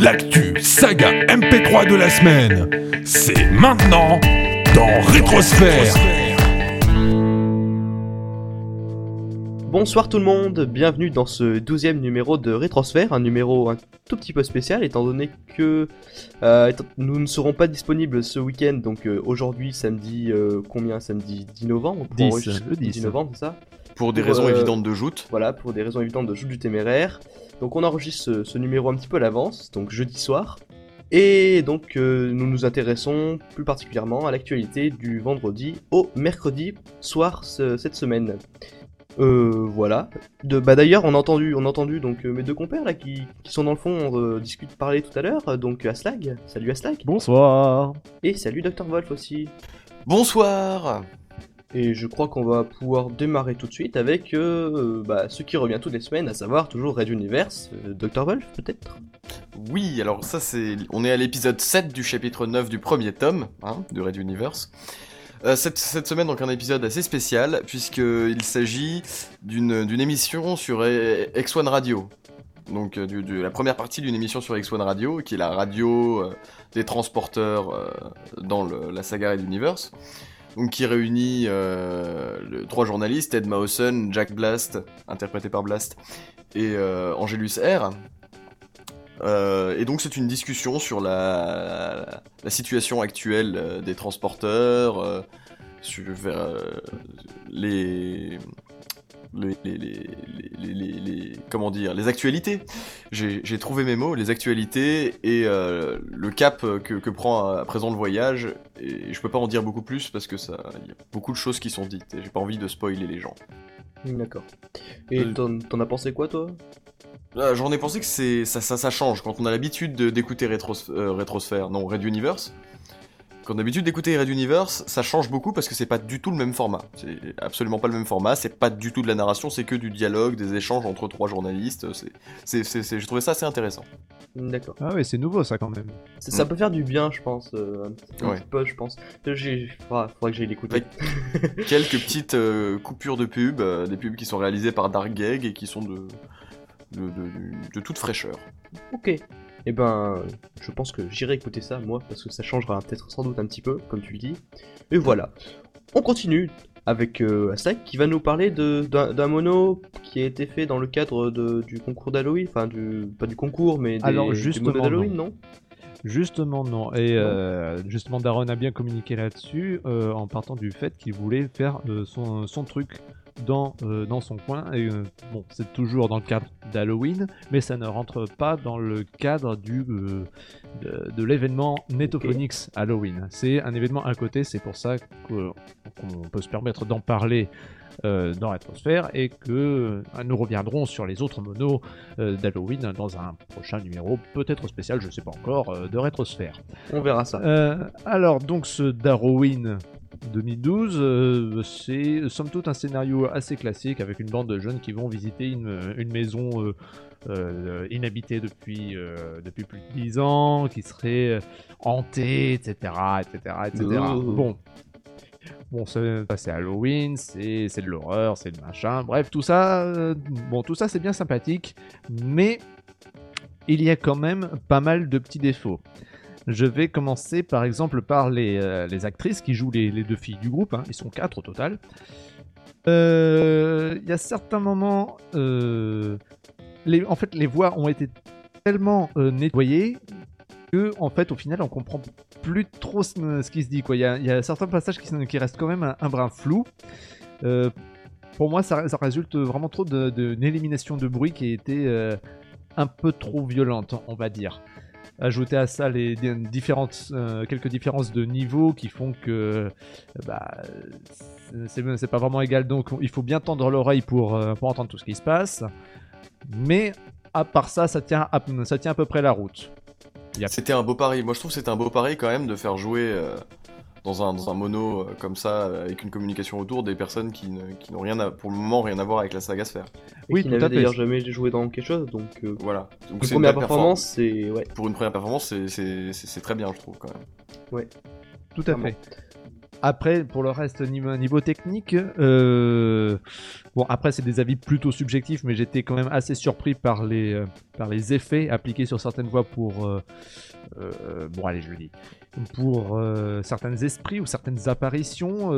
L'actu saga MP3 de la semaine, c'est maintenant dans Rétrosphère. Bonsoir tout le monde, bienvenue dans ce douzième numéro de Rétrosphère, un numéro un tout petit peu spécial étant donné que euh, étant- nous ne serons pas disponibles ce week-end, donc euh, aujourd'hui samedi, euh, combien Samedi 10 novembre pour 10, enregistrer- le 10. novembre, c'est ça? Pour des Pour, raisons euh, évidentes de joute. Voilà, pour des raisons évidentes de joue du téméraire. Donc on enregistre ce, ce numéro un petit peu à l'avance, donc jeudi soir. Et donc euh, nous nous intéressons plus particulièrement à l'actualité du vendredi au mercredi soir ce- cette semaine. Euh, voilà. De, bah d'ailleurs on a entendu, on a entendu donc euh, mes deux compères là qui, qui sont dans le fond, on euh, discute parler tout à l'heure. Donc Aslag, salut Aslag. Bonsoir. Et salut Dr Wolf aussi. Bonsoir Et je crois qu'on va pouvoir démarrer tout de suite avec euh, bah, ce qui revient toutes les semaines, à savoir toujours Red Universe, euh, Dr. Wolf peut-être? Oui, alors ça c'est... On est à l'épisode 7 du chapitre 9 du premier tome, hein, de Red Universe. Euh, cette, semaine donc un épisode assez spécial, puisqu'il s'agit d'une émission sur euh, X1 Radio. Donc euh, du- la première partie d'une émission sur X1 Radio, qui est la radio euh, des transporteurs dans la saga Red Universe. Donc qui réunit trois journalistes, Ed Mawson, Jack Blast, interprété par Blast, et Angelus R. Euh, et donc c'est une discussion sur la, la situation actuelle euh, des transporteurs, euh, sur les, comment dire les actualités. J'ai trouvé mes mots, les actualités et euh, le cap que, que prend à présent le voyage. Et je peux pas en dire beaucoup plus parce que ça, y a beaucoup de choses qui sont dites et j'ai pas envie de spoiler les gens. D'accord. Et t'en as pensé quoi toi? J'en ai pensé que c'est ça, ça, ça change quand on a l'habitude de- d'écouter Rétros- euh, Rétrosphère, non Red Universe. Quand on a l'habitude d'écouter Red Universe, ça change beaucoup parce que c'est pas du tout le même format. C'est absolument pas le même format. C'est pas du tout de la narration, c'est que du dialogue, des échanges entre trois journalistes. Je trouvais ça assez intéressant. D'accord. Ah ouais, c'est nouveau ça quand même. Ça, ça Mm. peut faire du bien, je pense, euh, un, petit, un Ouais. petit peu, je pense. J'ai, faudra, faudra que j'aille l'écouter. Quelques petites euh, coupures de pubs, euh, des pubs qui sont réalisées par Dark Gag et qui sont de, de, de- de toute fraîcheur. Ok. Et ben, je pense que j'irai écouter ça, moi, parce que ça changera peut-être sans doute un petit peu, comme tu le dis. Et voilà. On continue avec euh, Asak qui va nous parler de- d'un mono qui a été fait dans le cadre de, du concours d'Halloween, enfin du pas du concours mais des, Alors, justement, d'Halloween, non Justement non. Et euh, justement Daron a bien communiqué là-dessus euh, en partant du fait qu'il voulait faire euh, son, son truc dans, euh, dans son coin. Et euh, bon, c'est toujours dans le cadre d'Halloween, mais ça ne rentre pas dans le cadre du, euh, de, de l'événement Netophonix Halloween. C'est un événement à côté, c'est pour ça qu'on peut se permettre d'en parler dans Rétrosphère et que nous reviendrons sur les autres monos d'Halloween dans un prochain numéro, peut-être spécial, je sais pas encore, de Rétrosphère. On verra ça. Alors, donc ce Darwin 2012, euh, c'est somme toute un scénario assez classique avec une bande de jeunes qui vont visiter une, une maison euh, euh, inhabitée depuis, depuis plus de 10 ans, qui serait hantée, etc. etc., etc. Bon. Bon, c'est c'est Halloween, c'est de l'horreur, c'est le machin. Bref, tout ça, bon, tout ça c'est bien sympathique, mais il y a quand même pas mal de petits défauts. Je vais commencer par exemple par les, euh, actrices qui jouent les, deux filles du groupe. hein. Ils sont quatre au total. Euh, Il y a certains moments, euh, les, en fait, les voix ont été tellement nettoyées que, en fait, au final, on comprend plus trop ce, qui se dit. Il y a, certains passages qui, restent quand même un, un brin flou. Pour moi, ça, résulte vraiment trop d'une élimination de bruit qui a été un peu trop violente, on va dire. Ajouter à ça les di- différentes, euh, quelques différences de niveau qui font que euh, bah, c'est pas vraiment égal. Donc il faut bien tendre l'oreille pour, euh, pour entendre tout ce qui se passe. Mais à part ça, ça tient à, ça tient à peu près la route. C'était un beau pari. Moi, je trouve que c'était un beau pari quand même de faire jouer dans, un, dans un mono euh, comme ça, euh, avec une communication autour, des personnes qui ne- qui n'ont rien à, pour le moment rien à voir avec la saga Sphère. Oui, qui tout à n'avait fait. d'ailleurs jamais joué dans quelque chose, donc euh, Voilà. Donc une c'est première belle performance, c'est ouais. Pour une première performance, c'est- c'est c'est- c'est très bien, je trouve quand même. Tout à Vraiment. fait. Après, pour le reste, niveau, niveau technique, euh, bon, après, c'est des avis plutôt subjectifs, mais j'étais quand même assez surpris par les, euh, par les effets appliqués sur certaines voix pour. euh, bon, allez, je le dis. Pour certains esprits ou certaines apparitions.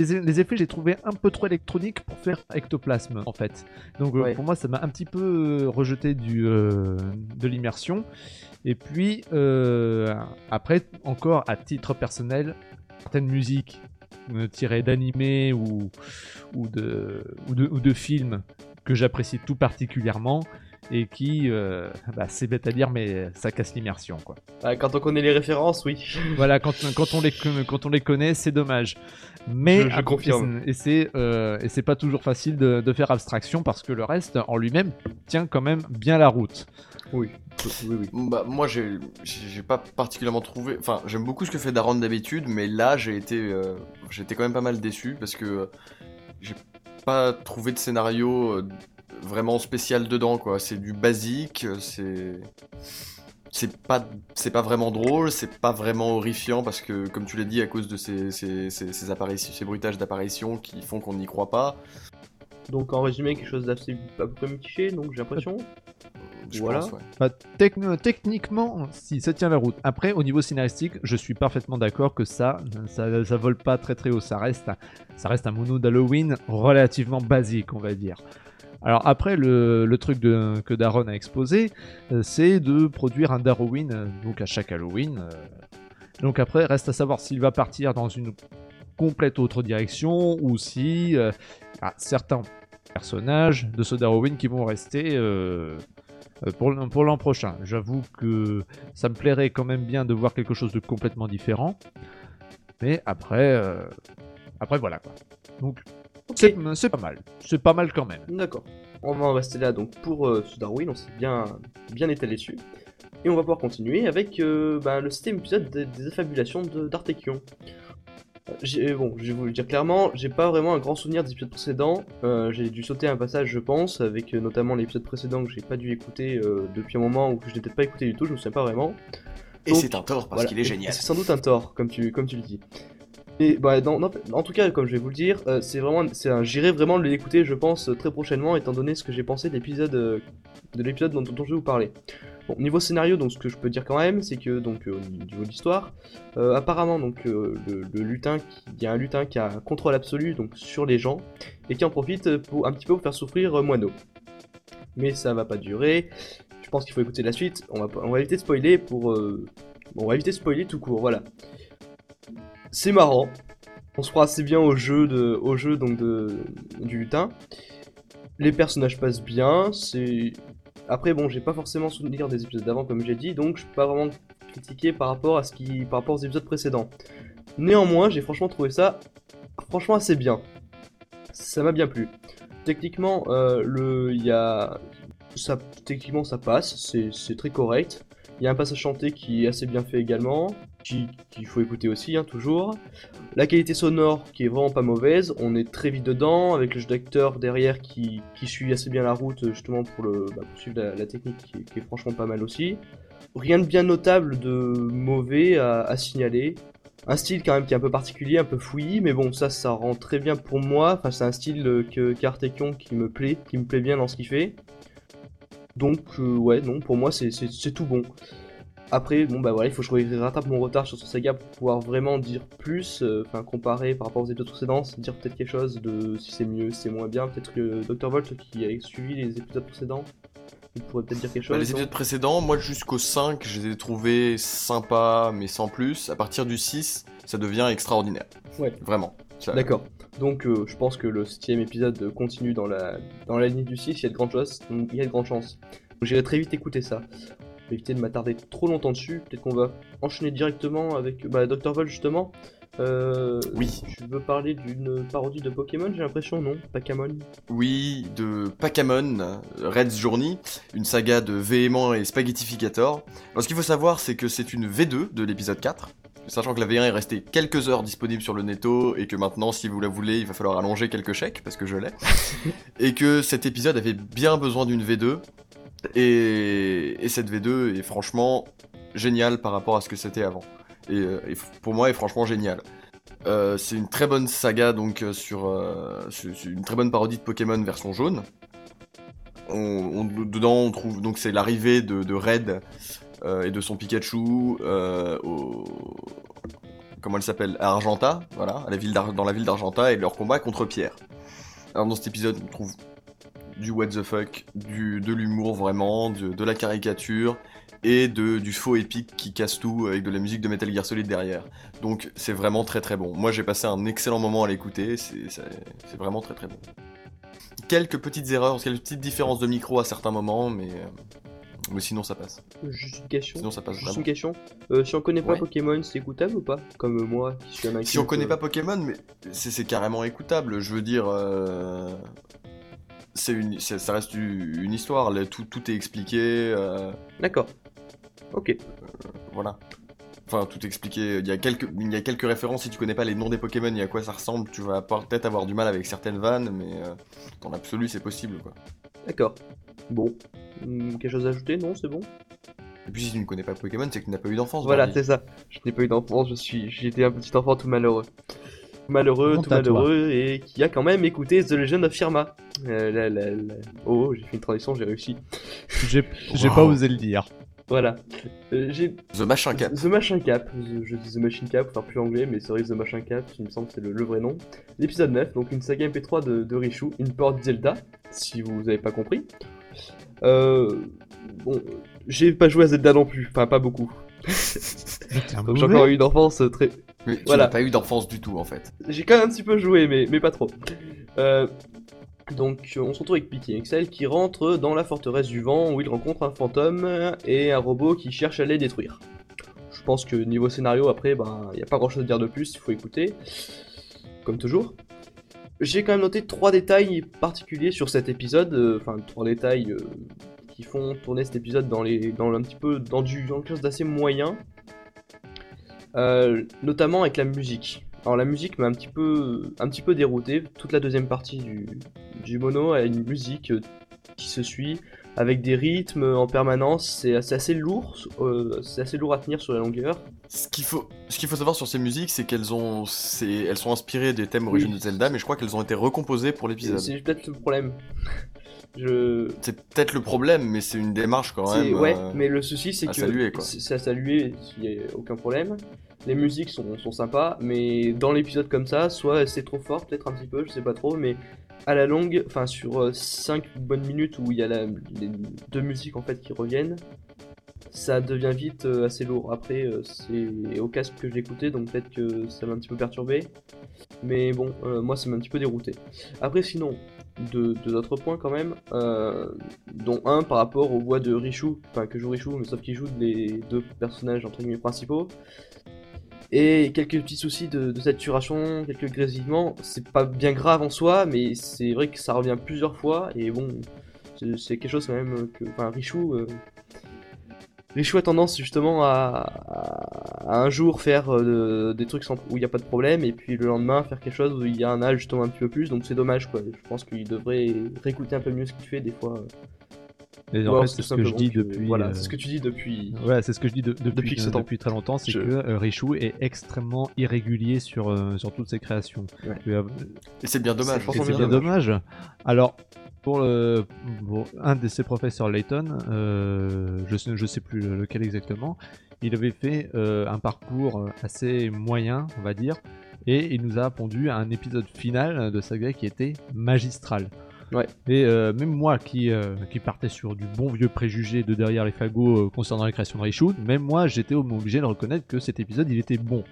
les, les effets, j'ai trouvé un peu trop électroniques pour faire ectoplasme, en fait. Donc, Ouais. pour moi, ça m'a un petit peu rejeté du, de l'immersion. Et puis, après, encore à titre personnel, certaines musiques tirées d'animés ou, ou, de, ou, de, ou de films que j'apprécie tout particulièrement et qui, euh, bah, c'est bête à dire, mais ça casse l'immersion. quoi. Ah, quand on connaît les références, oui. Voilà, quand, quand, on les, quand on les connaît, c'est dommage. Mais Je- confirme. Et c'est euh, et c'est pas toujours facile de, de faire abstraction parce que le reste en lui-même tient quand même bien la route. Oui, oui, oui. Bah, moi, j'ai pas particulièrement trouvé. Enfin, j'aime beaucoup ce que fait Daron d'habitude, mais là, j'ai été, euh, été quand même pas mal déçu parce que euh, j'ai pas trouvé de scénario euh, vraiment spécial dedans, quoi. C'est du basique, c'est. C'est pas, c'est pas vraiment drôle, c'est pas vraiment horrifiant parce que, comme tu l'as dit, à cause de ces, ces, ces, ces apparitions, ces bruitages d'apparitions qui font qu'on n'y croit pas, Donc en résumé, quelque chose d'assez à peu près mitigé, donc j'ai l'impression. je Voilà. pense, ouais. Bah, techn- techniquement, si ça tient la route. Après, au niveau scénaristique, je suis parfaitement d'accord que ça, ça, ça vole pas très très haut. Ça reste, ça reste un mono d'Halloween relativement basique, on va dire. Alors après, le, truc que Daron a exposé, euh, c'est de produire un Darwin euh, donc à chaque Halloween. euh. Donc après, reste à savoir s'il va partir dans une complète autre direction ou si euh, certains personnages de ce Darwin qui vont rester pour, l- pour l'an prochain. J'avoue que ça me plairait quand même bien de voir quelque chose de complètement différent. Mais après, après voilà quoi. Donc c'est c'est pas mal. C'est pas mal quand même. D'accord. On va en rester là donc pour euh, ce Darwin, on s'est bien, bien étalé dessus. Et on va pouvoir continuer avec euh, bah, le septième épisode des, des affabulations d'Artekion. Euh, j'ai- Bon, je vais vous le dire clairement, j'ai pas vraiment un grand souvenir des épisodes précédents. Euh, j'ai dû sauter un passage, je pense, avec euh, notamment l'épisode précédent que j'ai pas dû écouter euh, depuis un moment ou que je n'ai peut-être pas écouté du tout, je me souviens pas vraiment. Et c'est un tort parce Voilà. qu'il est génial. C'est sans doute un tort, comme tu, comme tu le dis. Et bah, en tout cas, comme je vais vous le dire, euh, c'est vraiment, j'irai vraiment l'écouter, je pense, euh, très prochainement, étant donné ce que j'ai pensé de l'épisode, euh, dont, je vais vous parler. Bon, niveau scénario, donc ce que je peux dire quand même, c'est que donc au niveau de l'histoire, apparemment donc le, lutin, il y a un lutin qui a un contrôle absolu donc sur les gens et qui en profite pour un petit peu pour faire souffrir Moineau. Mais ça va pas durer. Je pense qu'il faut écouter la suite. On va, on va éviter de spoiler pour. on va éviter de spoiler tout court. Voilà. C'est marrant. On se croit assez bien au jeu donc de du lutin. Les personnages passent bien. C'est après bon, j'ai pas forcément souvenir des épisodes d'avant comme j'ai dit, donc je peux pas vraiment critiquer par rapport à ce qui, par aux épisodes précédents. Néanmoins, j'ai franchement trouvé ça franchement assez bien. Ça m'a bien plu. Techniquement, euh, le, y techniquement ça passe, c'est, très correct. Il y a un passage chanté qui est assez bien fait également, qu'il faut écouter aussi, hein, toujours. La qualité sonore qui est vraiment pas mauvaise, on est très vite dedans, avec le jeu d'acteur derrière qui, qui suit assez bien la route justement pour, le, bah, suivre la, technique qui, est- franchement pas mal aussi. Rien de bien notable de mauvais à, signaler. Un style quand même qui est un peu particulier, un peu fouillis, mais bon ça ça rend très bien pour moi. Enfin c'est un style euh, que qu'Artekion qui me plaît, qui me plaît bien dans ce qu'il fait. Donc euh, ouais non pour moi c'est tout bon. Après bon bah voilà il faut que je rattrape mon retard sur ce saga pour pouvoir vraiment dire plus, euh, enfin comparer par rapport aux épisodes précédents, dire peut-être quelque chose de si c'est mieux, si c'est moins bien. Peut-être que Dr Volt qui a suivi les épisodes précédents, il pourrait peut-être dire quelque chose. Bah, les non? épisodes précédents, moi jusqu'au 5, je les ai trouvés sympas, mais sans plus. À partir du 6, ça devient extraordinaire. Ouais. Vraiment. D'accord. Donc euh, je pense que le septième épisode continue dans la, dans la ligne du 6, il y a de grandes donc Il y a de grandes chances. Donc j'irai très vite écouter ça. Je vais éviter de m'attarder trop longtemps dessus. Peut-être qu'on va enchaîner directement avec bah, Dr. Vol justement. Euh, Oui. Tu veux parler d'une parodie de Pokémon, j'ai l'impression, non? Pokémon Oui, de Pakamon, Red's Journey, une saga de Véhément et Spaghettificator. Alors ce qu'il faut savoir, c'est que c'est une V2 de l'épisode 4. Sachant que la V1 est restée quelques heures disponible sur le netto et que maintenant, si vous la voulez, il va falloir allonger quelques chèques parce que je l'ai. et que cet épisode avait bien besoin d'une V2. Et, et cette V2 est franchement géniale par rapport à ce que c'était avant. et, euh, pour moi est franchement génial. Euh, c'est une très bonne saga donc euh, sur, euh, une très bonne parodie de Pokémon version jaune. Dedans on trouve donc c'est l'arrivée de, Red et de son Pikachu au comment elle s'appelle? À Argenta, voilà, à la ville dans la ville d'Argenta et leur combat contre Pierre. Alors dans cet épisode on trouve du what the fuck, du, de l'humour vraiment, de, de la caricature et de, du faux épique qui casse tout avec de la musique de Metal Gear Solid derrière. Donc c'est vraiment très très bon. Moi j'ai passé un excellent moment à l'écouter, c'est vraiment très très bon. Quelques petites erreurs, quelques petites différences de micro à certains moments, mais, euh, mais sinon ça passe. Juste une question. Sinon ça passe Juste vraiment. une question. Euh, si on connaît pas Ouais. Pokémon, c'est écoutable ou pas? Comme moi, qui suis un Si on connaît euh, pas Pokémon, mais c'est c'est carrément écoutable. Je veux dire, euh, c'est une, c'est- ça reste une histoire. là, tout, tout est expliqué. euh, D'accord. Ok. voilà. Enfin, tout est expliqué. Il y a quelques, il y a quelques références. Si tu connais pas les noms des Pokémon et à quoi ça ressemble, tu vas peut-être avoir du mal avec certaines vannes, mais euh, dans l'absolu, c'est possible, quoi. D'accord. Bon. Hmm, quelque chose à ajouter? Non, c'est bon Et puis si tu ne connais pas Pokémon, c'est que tu n'as pas eu d'enfance. Voilà, c'est ça. Je n'ai pas eu d'enfance, je suis, j'étais un petit enfant tout malheureux. Tout malheureux, tout malheureux, et qui a quand même écouté The Legend of Firma. Euh, la- la- la- Oh, j'ai fait une transition, j'ai réussi. J'ai Wow. pas osé le dire. Voilà. Euh, The Machin Cap. The Machin Cap, je dis The Machine Cap, enfin plus anglais, mais c'est The Machin Cap, il me semble que c'est le, le vrai nom. L'épisode 9, donc une saga MP3 de, de Richu, une porte Zelda, si vous avez pas compris. Euh, bon, j'ai pas joué à Zelda non plus, enfin pas beaucoup. Donc j'ai encore eu une enfance très, Mais tu Voilà. n'as pas eu d'enfance du tout, en fait. J'ai quand même un petit peu joué, mais, mais pas trop. Euh, donc, on se retrouve avec Picky Excel qui rentre dans la forteresse du vent où il rencontre un fantôme et un robot qui cherche à les détruire. Je pense que niveau scénario, après, ben, il n'y a pas grand chose à dire de plus, il faut écouter. Comme toujours. J'ai quand même noté trois détails particuliers sur cet épisode, euh, enfin, trois détails euh, qui font tourner cet épisode dans, les, dans un petit peu dans, du, dans quelque chose d'assez moyen. Euh, notamment avec la musique. Alors la musique m'a un petit peu, un petit peu dérouté. Toute la deuxième partie du, du mono a une musique euh, qui se suit avec des rythmes en permanence. C'est assez, assez lourd, euh, c'est assez lourd à tenir sur la longueur. Ce qu'il faut, ce qu'il faut savoir sur ces musiques, c'est qu'elles ont, elles sont inspirées des thèmes originaux de Zelda, mais je crois qu'elles ont été recomposées pour l'épisode. C'est peut-être le problème. Je, C'est peut-être le problème, mais c'est une démarche quand même. ouais, euh, mais le souci c'est que saluer, quoi. c'est à saluer, il n'y a aucun problème. Les musiques sont, sont sympas, mais dans l'épisode comme ça, soit c'est trop fort, peut-être un petit peu, je sais pas trop, mais à la longue, enfin sur 5 bonnes minutes où il y a la- les deux musiques en fait qui reviennent, ça devient vite euh, assez lourd. Après, euh, c'est au casque que je l'écoutais, donc peut-être que ça m'a un petit peu perturbé. Mais bon, euh, moi ça m'a un petit peu dérouté. Après, sinon, deux, deux autres points quand même, euh, dont un par rapport aux voix de Richu, enfin que joue Richu, mais sauf qu'il joue les deux personnages entre guillemets principaux. Et quelques petits soucis de, de saturation, quelques grésillements, c'est pas bien grave en soi, mais c'est vrai que ça revient plusieurs fois, et bon, c'est- quelque chose quand même que. Enfin, Richu. euh, Richu a tendance justement à, à- à un jour faire euh, des trucs sans, où il n'y a pas de problème, et puis le lendemain faire quelque chose où il y a un âge justement un petit peu plus, donc c'est dommage quoi. Je pense qu'il devrait réécouter un peu mieux ce qu'il fait des fois. Et en fait, c'est ce que je dis depuis. Voilà, euh, c'est ce que tu dis depuis. Voilà, c'est ce que je dis de- depuis, euh, ce temps. depuis très longtemps, c'est Je- que euh, Richu est extrêmement irrégulier sur, euh, sur toutes ses créations. Ouais. Et, euh, Et c'est bien dommage. C'est et franchement c'est bien bien dommage. Alors, pour, le, pour un de ses professeurs, Layton, euh, je, je sais plus lequel exactement, il avait fait euh, un parcours assez moyen, on va dire, et il nous a pondu un épisode final de saga qui était magistral. Ouais. Et euh, même moi qui, euh, qui partais sur du bon vieux préjugé de derrière les fagots euh, concernant la création de Richu, même moi j'étais obligé de reconnaître que cet épisode il était bon.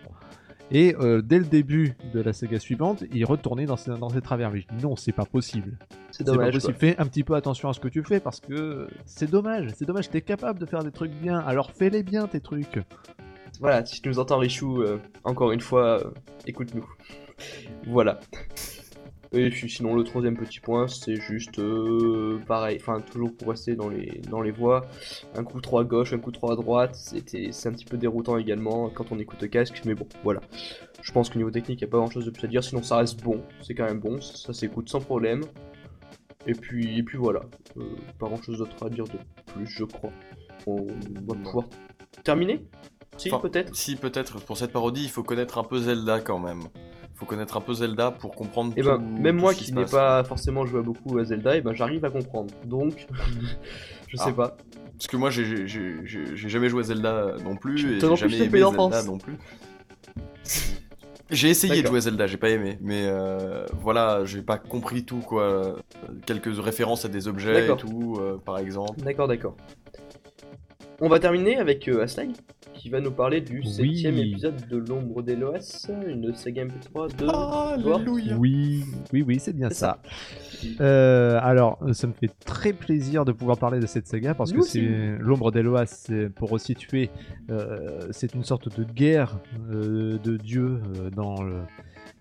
Et euh, dès le début de la saga suivante, il retournait dans ses, dans ses travers. Mais je dis non, c'est pas possible. C'est pas dommage. possible. Fais un petit peu attention à ce que tu fais parce que c'est dommage. C'est dommage. T'es capable de faire des trucs bien. Alors fais-les bien tes trucs. Voilà, si tu nous entends Richu, euh, encore une fois, euh, écoute-nous. voilà. Et puis sinon le troisième petit point c'est juste euh, pareil, enfin toujours pour rester dans les, dans les voies, un coup 3 à gauche, un coup 3 à droite, c'était c'est un petit peu déroutant également quand on écoute le casque, mais bon voilà. Je pense qu'au niveau technique il n'y a pas grand chose de plus à dire, sinon ça reste bon, c'est quand même bon, ça, ça s'écoute sans problème. Et puis, et puis voilà, Euh, pas grand chose d'autre à dire de plus je crois. On va pouvoir terminer? Si, Enfin, peut-être? Si, peut-être. Pour cette parodie, il faut connaître un peu Zelda quand même. Faut connaître un peu Zelda pour comprendre Et ben, tout- même tout moi qui n'ai pas forcément joué beaucoup à Zelda, et ben j'arrive à comprendre. Donc, je sais Ah. pas. Parce que moi, j'ai- jamais joué à Zelda non plus, et j'ai jamais aimé. Zelda non plus. J'ai essayé de jouer à Zelda, j'ai pas aimé, mais euh, voilà, j'ai pas compris tout quoi. Quelques références à des objets et tout, euh, par exemple. D'accord, d'accord. On va terminer avec euh, qui va nous parler du Oui. septième épisode de l'ombre d'Eloas, une saga MP3 de... Alléluia. Oui, oui, oui, c'est bien ça. Euh, alors, ça me fait très plaisir de pouvoir parler de cette saga parce Nous que c'est l'ombre d'Eloas, pour resituer, euh, c'est une sorte de guerre euh, de Dieu euh, dans, le-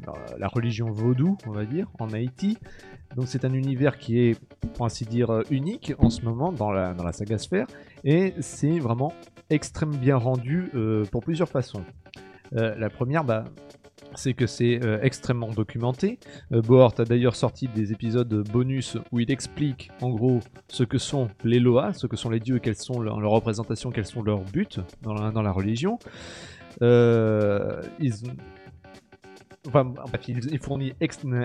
dans la religion vaudou, on va dire, en Haïti. Donc c'est un univers qui est, pour ainsi dire, euh, unique en ce moment dans la, dans saga Sphère, et c'est vraiment extrêmement bien rendu euh, pour plusieurs façons. Euh, la première, bah, c'est que c'est extrêmement documenté. Euh, Bohort a d'ailleurs sorti des épisodes bonus où il explique en gros ce que sont les Loa, ce que sont les dieux, quelles sont leurs, représentations, quels sont leurs buts dans la, religion. Enfin, bref, il, fournit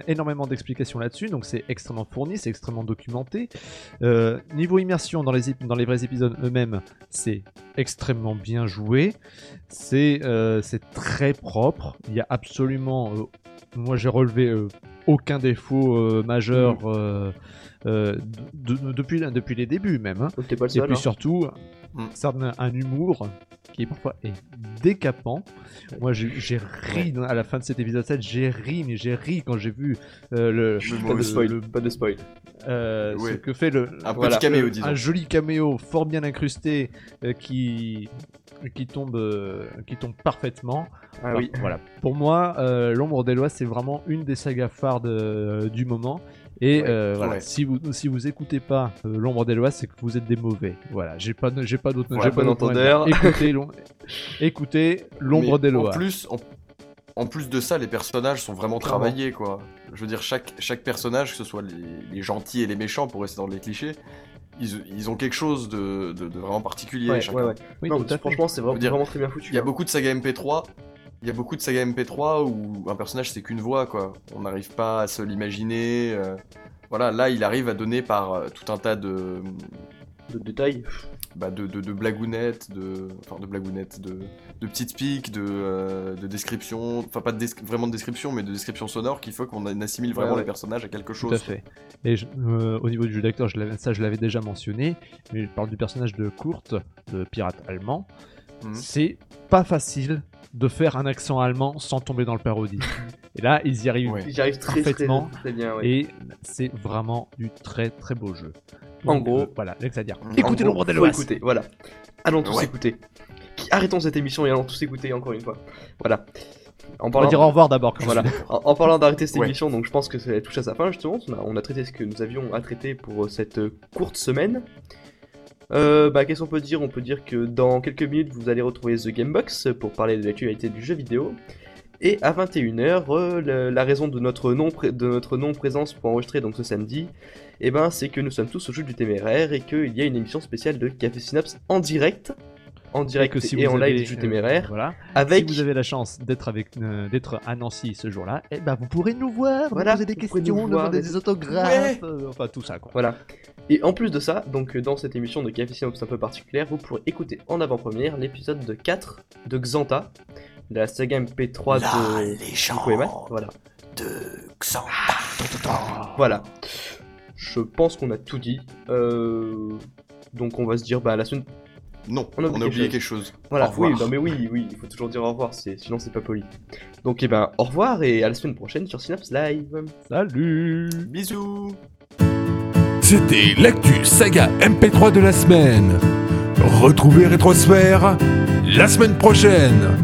énormément d'explications là-dessus, donc c'est extrêmement fourni, c'est extrêmement documenté. Euh, niveau immersion dans les vrais épisodes eux-mêmes, c'est extrêmement bien joué, c'est euh, c'est très propre, il y a absolument, euh, moi j'ai relevé euh, aucun défaut euh, majeur euh, euh, de- de- depuis, depuis les débuts même. hein. Pas le Et puis hein. surtout, Mm. ça a un, un humour qui parfois est décapant. Moi, j'ai ri à la fin de cet épisode 7, j'ai ri, mais j'ai ri quand j'ai vu euh, le, Pas de spoil, le- pas de spoil. euh, ce que fait le Un Voilà. petit caméo, le- disons. un joli caméo fort bien incrusté euh, qui qui tombe euh, qui tombe parfaitement. Ah Enfin, oui. Voilà. Pour moi, euh, l'ombre d'Eloise c'est vraiment une des sagas phares de- du moment. Et Ouais. euh, voilà, Ouais. si vous si vous écoutez pas euh, l'ombre d'Eloise, c'est que vous êtes des mauvais. Voilà, j'ai pas j'ai pas d'autre Voilà, j'ai pas bon d'autre moyen de dire. entendeur. Écoutez l'om- écoutez l'ombre Mais En d'Eloise. plus, en, en plus de ça, les personnages sont vraiment Clairement. travaillés, quoi. Je veux dire, chaque, chaque personnage, que ce soit les, les gentils et les méchants, pour rester dans les clichés, ils, ils ont quelque chose de, de- de vraiment particulier. Ouais, chacun. ouais, ouais. Oui, non, franchement, c'est vraiment, très bien foutu. Il y a hein. beaucoup de sagas MP3. Il y a beaucoup de sagas MP3 où un personnage c'est qu'une voix, quoi. On n'arrive pas à se l'imaginer. euh, Voilà, là il arrive à donner par euh, tout un tas de, de détails. Bah, de, de, de blagounettes, de, enfin de blagounettes, de, de petites piques, de, euh, de descriptions, enfin pas de vraiment de description, mais de description sonore qu'il faut qu'on assimile vraiment Ouais, ouais. les personnages à quelque chose. Tout à fait. Et je- euh, au niveau du jeu d'acteur, ça je l'avais déjà mentionné, mais je parle du personnage de Kurt, le pirate allemand. Mhm. C'est pas facile de faire un accent allemand sans tomber dans le parodie. Et là, ils y arrivent. Ouais. J'y arrive très, très, Parfaitement. très bien. ouais. Et c'est vraiment du très très beau jeu. En gros- euh, voilà, Lex à dire. Écoutez faut d'Eloas. écouter, voilà. Allons tous Ouais. écouter. Arrêtons cette émission et allons tous écouter encore une fois. Voilà. En On va parlant, dire au revoir d'abord. voilà. en, en parlant d'arrêter cette Ouais. émission, donc je pense que ça touche à sa fin justement. On a, on a traité ce que nous avions à traiter pour euh, cette euh, courte semaine. Euh, bah, qu'est-ce qu'on peut dire? On peut dire que dans quelques minutes, vous allez retrouver The Gamebox pour parler de l'actualité du jeu vidéo. Et à 21h, euh, la raison de notre non de notre non présence pour enregistrer donc ce samedi, eh ben c'est que nous sommes tous au jeu du téméraire et qu'il y a une émission spéciale de Café Synapse en direct, en Et direct que si et vous en live du jeu euh, téméraire, voilà. avec Si vous avez la chance d'être avec, euh, d'être à Nancy ce jour-là, eh ben vous pourrez nous voir, Voilà, poser des vous questions, nous voir, demander des- des autographes, euh, enfin tout ça quoi. Voilà. Et en plus de ça, donc dans cette émission de Café Synapse un peu particulière, vous pourrez écouter en avant-première l'épisode de 4 de Xanta, de la saga MP3 de Nico et Matt. Voilà. Voilà. Je pense qu'on a tout dit. Euh, Donc on va se dire bah la semaine. Non, On on a oublié quelque chose. Voilà. Oui, non mais oui, oui, il faut toujours dire au revoir, c'est sinon c'est pas poli. Donc et ben au revoir et à la semaine prochaine sur Synapse Live. Salut Bisous C'était l'actu saga MP3 de la semaine. Retrouvez Rétrosphère la semaine prochaine.